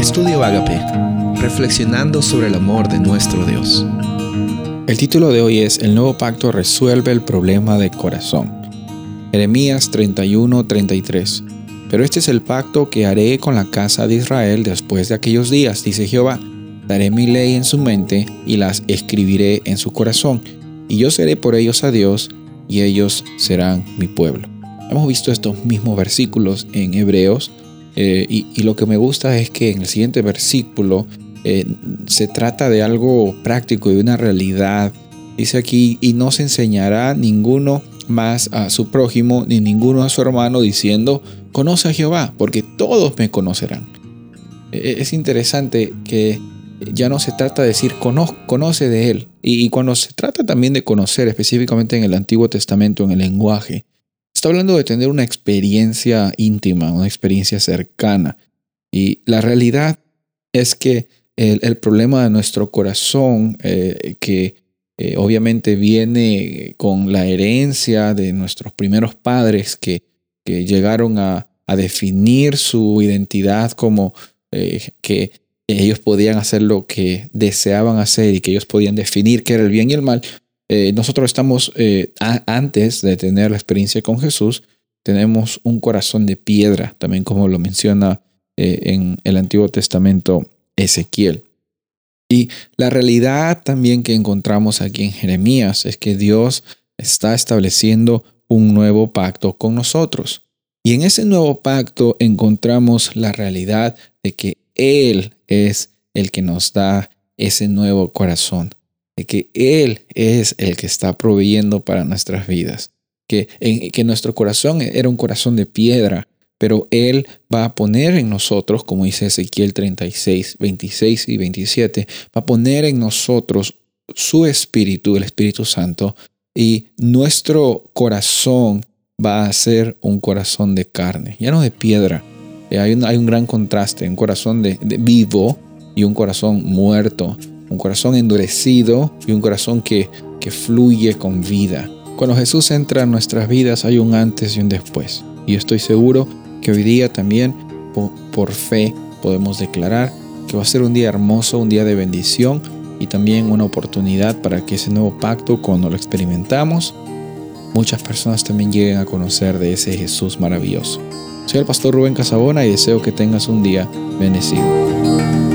Estudio Agape, reflexionando sobre el amor de nuestro Dios. El título de hoy es El nuevo pacto resuelve el problema de corazón. Jeremías 31:33. Pero este es el pacto que haré con la casa de Israel después de aquellos días, dice Jehová. Daré mi ley en su mente y las escribiré en su corazón, y yo seré por ellos a Dios, y ellos serán mi pueblo. Hemos visto estos mismos versículos en Hebreos eh, y, lo que me gusta es que en el siguiente versículo eh, se trata de algo práctico, de una realidad. Dice aquí, y no se enseñará ninguno más a su prójimo, ni ninguno a su hermano, diciendo, conoce a Jehová, porque todos me conocerán. E, es interesante que ya no se trata de decir conoce de Él. Y, cuando se trata también de conocer, específicamente en el Antiguo Testamento, en el lenguaje, está hablando de tener una experiencia íntima, una experiencia cercana. Y la realidad es que el, problema de nuestro corazón, eh, que eh, obviamente viene con la herencia de nuestros primeros padres que, que llegaron a, definir su identidad como eh, que ellos podían hacer lo que deseaban hacer y que ellos podían definir qué era el bien y el mal, eh, nosotros estamos, eh, antes de tener la experiencia con Jesús, tenemos un corazón de piedra, también como lo menciona eh, en el Antiguo Testamento Ezequiel. Y la realidad también que encontramos aquí en Jeremías es que Dios está estableciendo un nuevo pacto con nosotros. Y en ese nuevo pacto encontramos la realidad de que él es el que nos da ese nuevo corazón, que Él es el que está proveyendo para nuestras vidas, que, en, que nuestro corazón era un corazón de piedra, pero Él va a poner en nosotros, como dice Ezequiel 36, 26 y 27, va a poner en nosotros su espíritu, el Espíritu Santo, y nuestro corazón va a ser un corazón de carne, ya no de piedra, eh, hay, un, hay un gran contraste, un corazón de, vivo y un corazón muerto, un corazón endurecido y un corazón que, que fluye con vida. Cuando Jesús entra en nuestras vidas hay un antes y un después. Y estoy seguro que hoy día también por, por fe podemos declarar que va a ser un día hermoso, un día de bendición y también una oportunidad para que ese nuevo pacto, cuando lo experimentamos, muchas personas también lleguen a conocer de ese Jesús maravilloso. Soy el pastor Rubén Casabona y deseo que tengas un día bendecido.